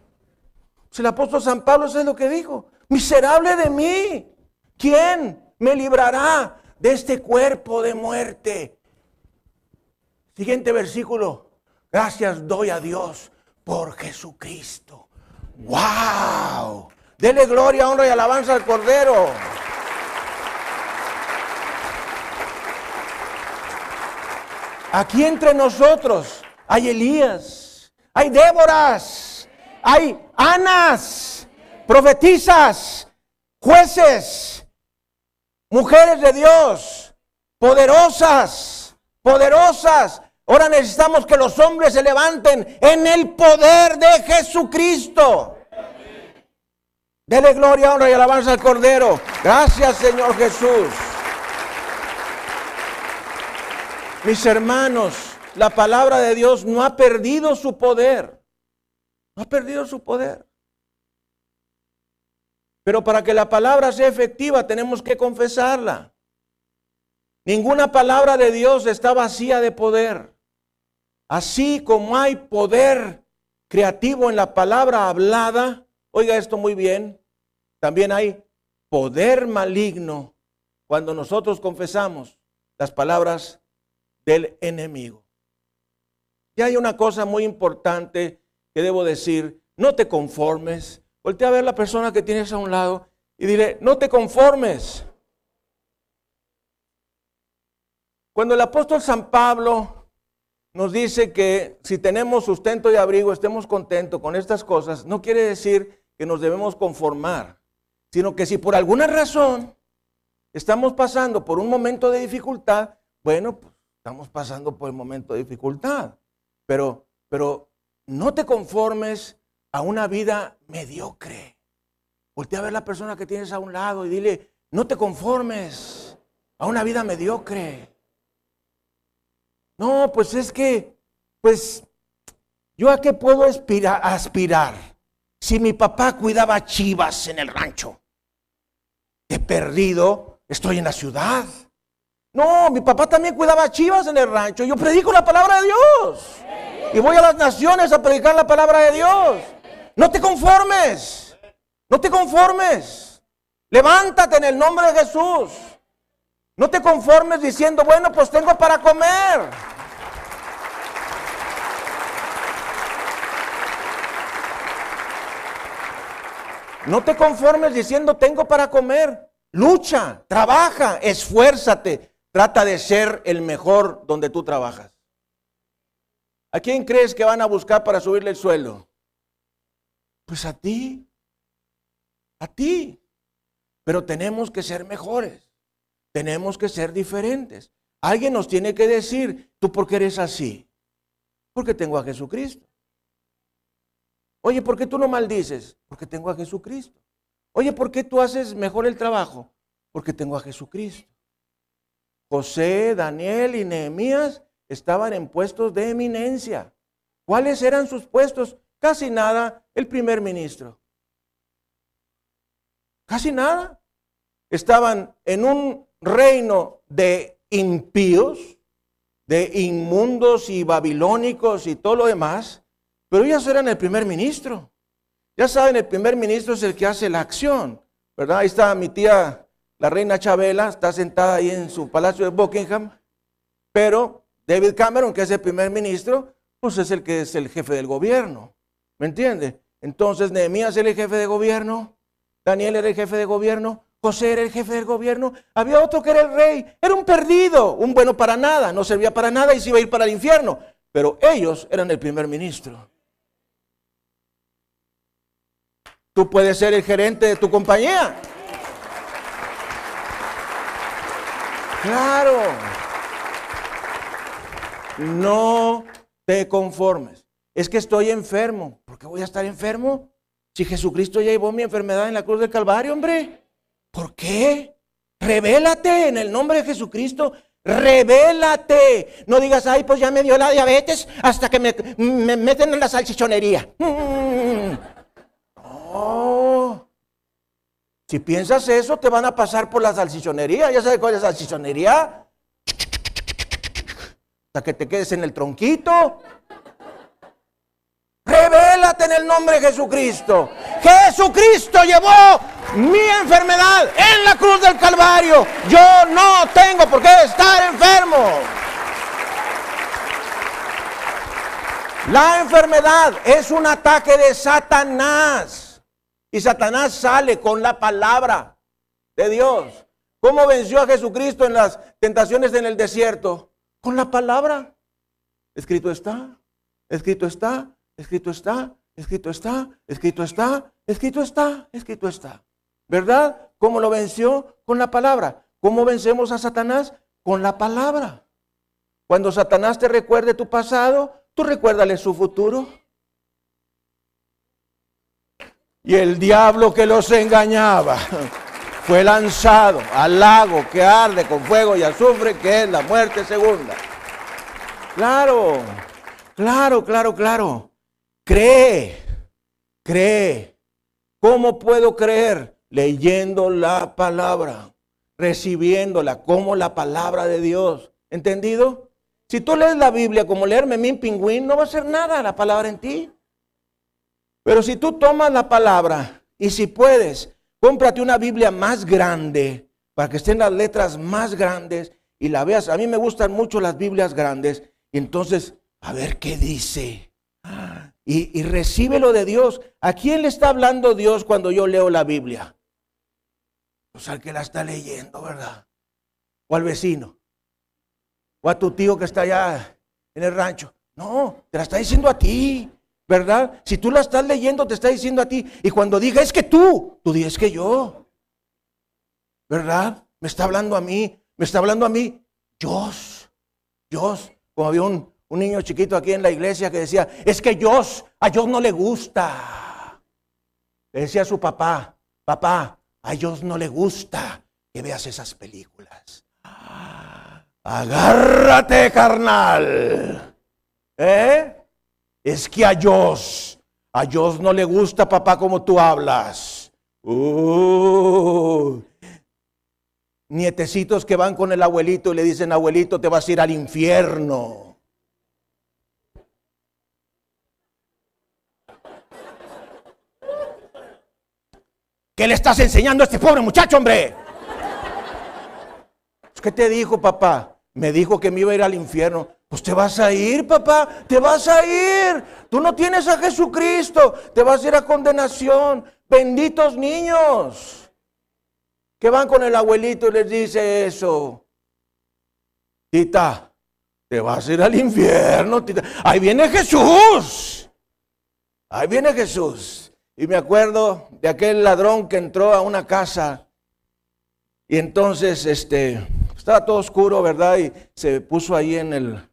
Si el apóstol San Pablo eso es lo que dijo, miserable de mí, ¿quién me librará de este cuerpo de muerte? Siguiente versículo, gracias doy a Dios por Jesucristo. ¡Wow! Dele gloria, honra y alabanza al Cordero. Aquí entre nosotros hay Elías, hay Déboras, hay Anas, profetizas, jueces, mujeres de Dios, poderosas, poderosas. Ahora necesitamos que los hombres se levanten en el poder de Jesucristo. Dele gloria, honra y alabanza al Cordero. Gracias, Señor Jesús. Mis hermanos, la palabra de Dios no ha perdido su poder. No ha perdido su poder. Pero para que la palabra sea efectiva tenemos que confesarla. Ninguna palabra de Dios está vacía de poder. Así como hay poder creativo en la palabra hablada, oiga esto muy bien, también hay poder maligno cuando nosotros confesamos las palabras del enemigo. Y hay una cosa muy importante que debo decir, no te conformes. Voltea a ver la persona que tienes a un lado y dile, no te conformes. Cuando el apóstol San Pablo nos dice que si tenemos sustento y abrigo, estemos contentos con estas cosas, no quiere decir que nos debemos conformar, sino que si por alguna razón estamos pasando por un momento de dificultad, bueno, pues Estamos pasando por el momento de dificultad, pero, pero no te conformes a una vida mediocre. Voltea a ver la persona que tienes a un lado y dile, no te conformes a una vida mediocre. No, pues es que, pues, ¿yo a qué puedo aspirar? Si mi papá cuidaba chivas en el rancho, he perdido, estoy en la ciudad. No, mi papá también cuidaba chivas en el rancho. Yo predico la palabra de Dios. Y voy a las naciones a predicar la palabra de Dios. No te conformes. No te conformes. Levántate en el nombre de Jesús. No te conformes diciendo, bueno, pues tengo para comer. No te conformes diciendo, tengo para comer. Lucha, trabaja, esfuérzate, Trata de ser el mejor donde tú trabajas. ¿A quién crees que van a buscar para subirle el sueldo? Pues a ti. A ti. Pero tenemos que ser mejores. Tenemos que ser diferentes. Alguien nos tiene que decir, ¿tú por qué eres así? Porque tengo a Jesucristo. Oye, ¿por qué tú no maldices? Porque tengo a Jesucristo. Oye, ¿por qué tú haces mejor el trabajo? Porque tengo a Jesucristo. José, Daniel y Nehemías estaban en puestos de eminencia. ¿Cuáles eran sus puestos? Casi nada, el primer ministro. Casi nada. Estaban en un reino de impíos, de inmundos y babilónicos y todo lo demás, pero ellos eran el primer ministro. Ya saben, el primer ministro es el que hace la acción, ¿verdad? Ahí está mi tía, la reina Chabela, está sentada ahí en su palacio de Buckingham, pero David Cameron, que es el primer ministro, pues es el que es el jefe del gobierno. ¿Me entiende? Entonces Nehemías era el jefe de gobierno, Daniel era el jefe de gobierno, José era el jefe del gobierno, había otro que era el rey, era un perdido, un bueno para nada, no servía para nada y se iba a ir para el infierno, pero ellos eran el primer ministro. Tú puedes ser el gerente de tu compañía. Claro. No te conformes. Es que estoy enfermo. ¿Por qué voy a estar enfermo? Si Jesucristo ya llevó mi enfermedad en la cruz del Calvario, hombre. ¿Por qué? Revélate en el nombre de Jesucristo. Revélate. No digas, ay, pues ya me dio la diabetes hasta que me, meten en la salchichonería. Mm. No. Si piensas eso, te van a pasar por la salchichonería. ¿Ya sabes cuál es la salchichonería? Hasta que te quedes en el tronquito. Revélate en el nombre de Jesucristo. Jesucristo llevó mi enfermedad en la cruz del Calvario. Yo no tengo por qué estar enfermo. La enfermedad es un ataque de Satanás. Y Satanás sale con la palabra de Dios. ¿Cómo venció a Jesucristo en las tentaciones en el desierto? Con la palabra. Escrito está, escrito está, escrito está, escrito está, escrito está, escrito está, escrito está. ¿Verdad? ¿Cómo lo venció? Con la palabra. ¿Cómo vencemos a Satanás? Con la palabra. Cuando Satanás te recuerde tu pasado, tú recuérdale su futuro. Y el diablo que los engañaba <laughs> fue lanzado al lago que arde con fuego y azufre, que es la muerte segunda. Claro, claro, claro, claro. Cree, cree. ¿Cómo puedo creer? leyendo la palabra, recibiéndola como la palabra de Dios. ¿Entendido? Si tú lees la Biblia como leerme mi pingüín, no va a ser nada la palabra en ti. Pero si tú tomas la palabra y si puedes, cómprate una Biblia más grande para que estén las letras más grandes y la veas. A mí me gustan mucho las Biblias grandes y entonces, a ver qué dice. Y, y recibe lo de Dios. ¿A quién le está hablando Dios cuando yo leo la Biblia? Pues al que la está leyendo, ¿verdad? O al vecino. O a tu tío que está allá en el rancho. No, te la está diciendo a ti, ¿verdad? Si tú la estás leyendo, te está diciendo a ti. Y cuando diga, es que tú, tú dices que yo. ¿Verdad? Me está hablando a mí, me está hablando a mí. Dios, Dios. Como había un, un niño chiquito aquí en la iglesia que decía, es que Dios, a Dios no le gusta. Le decía a su papá, papá, a Dios no le gusta que veas esas películas. agárrate, carnal. ¿Eh? Es que a Dios, a Dios no le gusta, papá, como tú hablas. Uh. Nietecitos que van con el abuelito y le dicen, abuelito, te vas a ir al infierno. ¿Qué le estás enseñando a este pobre muchacho, hombre? ¿Qué te dijo, papá? Me dijo que me iba a ir al infierno. Pues te vas a ir, papá, te vas a ir. Tú no tienes a Jesucristo, te vas a ir a condenación. Benditos niños que van con el abuelito y les dice eso. Tita, te vas a ir al infierno. Tita. Ahí viene Jesús. Ahí viene Jesús. Y me acuerdo de aquel ladrón que entró a una casa y entonces este, estaba todo oscuro, ¿verdad? Y se puso ahí en el,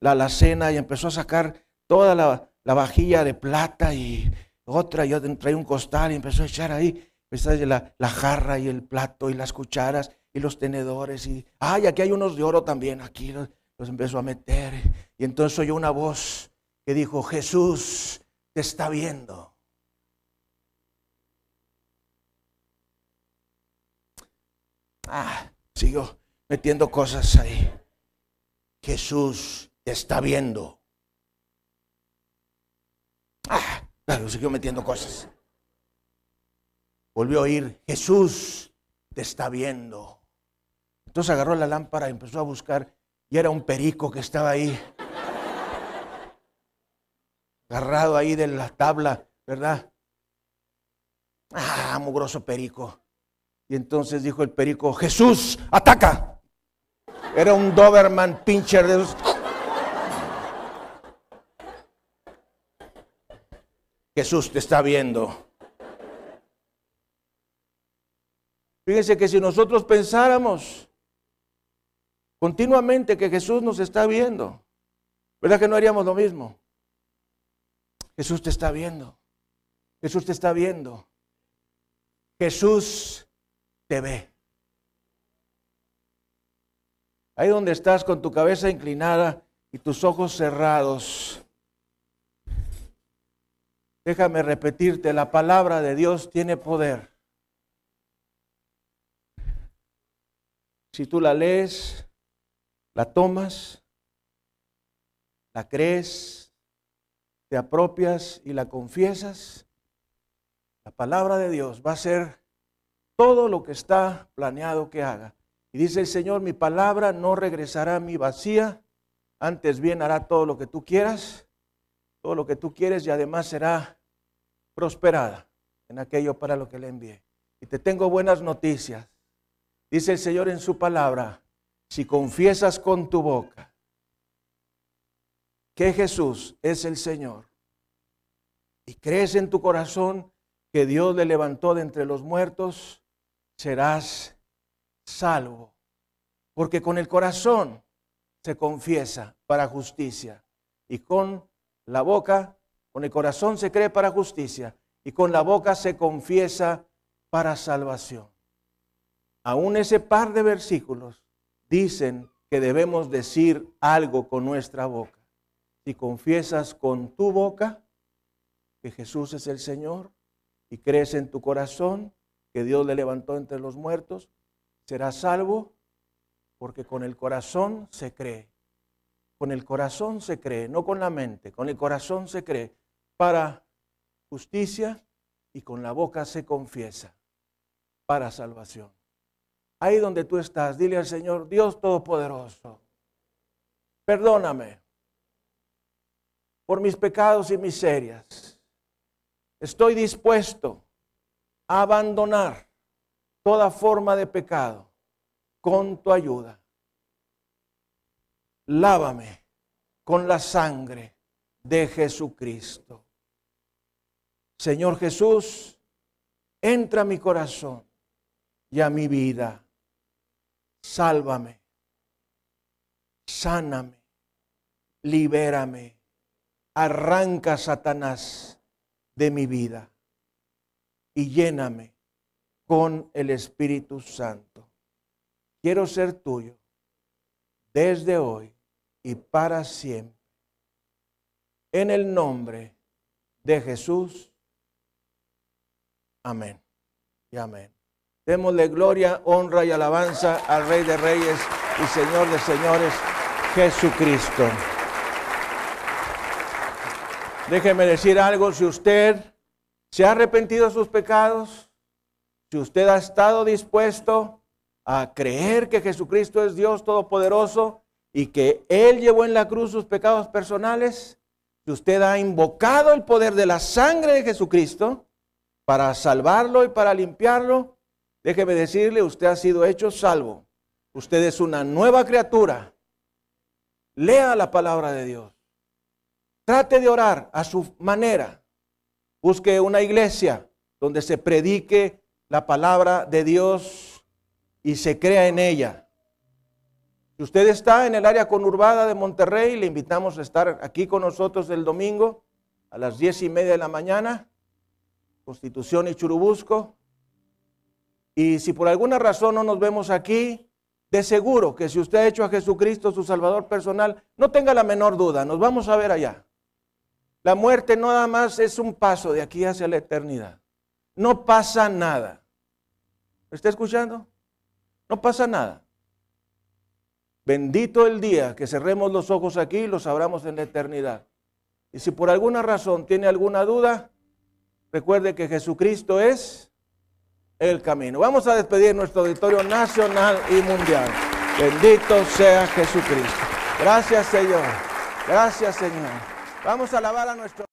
la alacena y empezó a sacar toda la, vajilla de plata y otra, yo traía un costal y empezó a echar ahí, la, la jarra y el plato y las cucharas y los tenedores y, ay, aquí hay unos de oro también, aquí los, empezó a meter. Y entonces oyó una voz que dijo, Jesús te está viendo. Ah, siguió metiendo cosas ahí. Jesús te está viendo. Ah, claro, siguió metiendo cosas. Volvió a oír, Jesús te está viendo. Entonces agarró la lámpara y empezó a buscar y era un perico que estaba ahí, agarrado ahí de la tabla, ¿verdad? Ah, mugroso perico. Y entonces dijo el perico, Jesús, ataca. Era un Doberman pincher de esos. Jesús te está viendo. Fíjense que si nosotros pensáramos continuamente que Jesús nos está viendo, ¿verdad que no haríamos lo mismo? Jesús te está viendo. Jesús te está viendo. Jesús te ve. Ahí donde estás con tu cabeza inclinada y tus ojos cerrados. Déjame repetirte, la palabra de Dios tiene poder. Si tú la lees, la tomas, la crees, te apropias y la confiesas, la palabra de Dios va a ser todo lo que está planeado que haga. Y dice el Señor, mi palabra no regresará a mi vacía, antes bien hará todo lo que tú quieras, todo lo que tú quieres y además será prosperada en aquello para lo que le envié. Y te tengo buenas noticias. Dice el Señor en su palabra, si confiesas con tu boca que Jesús es el Señor y crees en tu corazón que Dios le levantó de entre los muertos, serás salvo. Porque con el corazón se confiesa para justicia y con la boca, con el corazón se cree para justicia y con la boca se confiesa para salvación. Aún ese par de versículos dicen que debemos decir algo con nuestra boca. Si confiesas con tu boca que Jesús es el Señor y crees en tu corazón que Dios le levantó entre los muertos, serás salvo porque con el corazón se cree. Con el corazón se cree, no con la mente, con el corazón se cree para justicia y con la boca se confiesa para salvación. Ahí donde tú estás, dile al Señor, Dios Todopoderoso, perdóname por mis pecados y miserias. Estoy dispuesto a abandonar toda forma de pecado con tu ayuda. Lávame con la sangre de Jesucristo. Señor Jesús, entra a mi corazón y a mi vida sálvame, sáname, libérame, arranca Satanás de mi vida y lléname con el Espíritu Santo. Quiero ser tuyo desde hoy y para siempre. En el nombre de Jesús. Amén y amén. Démosle gloria, honra y alabanza al Rey de Reyes y Señor de Señores, Jesucristo. Déjeme decir algo, si usted se ha arrepentido de sus pecados, si usted ha estado dispuesto a creer que Jesucristo es Dios Todopoderoso y que Él llevó en la cruz sus pecados personales, si usted ha invocado el poder de la sangre de Jesucristo para salvarlo y para limpiarlo, Déjeme decirle, usted ha sido hecho salvo. Usted es una nueva criatura. Lea la palabra de Dios. Trate de orar a su manera. Busque una iglesia donde se predique la palabra de Dios y se crea en ella. Si usted está en el área conurbada de Monterrey, le invitamos a estar aquí con nosotros el domingo a las diez y media de la mañana. Constitución y Churubusco. Y si por alguna razón no nos vemos aquí, de seguro que si usted ha hecho a Jesucristo su Salvador personal, no tenga la menor duda, nos vamos a ver allá. La muerte nada más es un paso de aquí hacia la eternidad. No pasa nada. ¿Me está escuchando? No pasa nada. Bendito el día que cerremos los ojos aquí y los abramos en la eternidad. Y si por alguna razón tiene alguna duda, recuerde que Jesucristo es el camino. Vamos a despedir nuestro auditorio nacional y mundial. Bendito sea Jesucristo. Gracias Señor. Gracias Señor. Vamos a alabar a nuestro...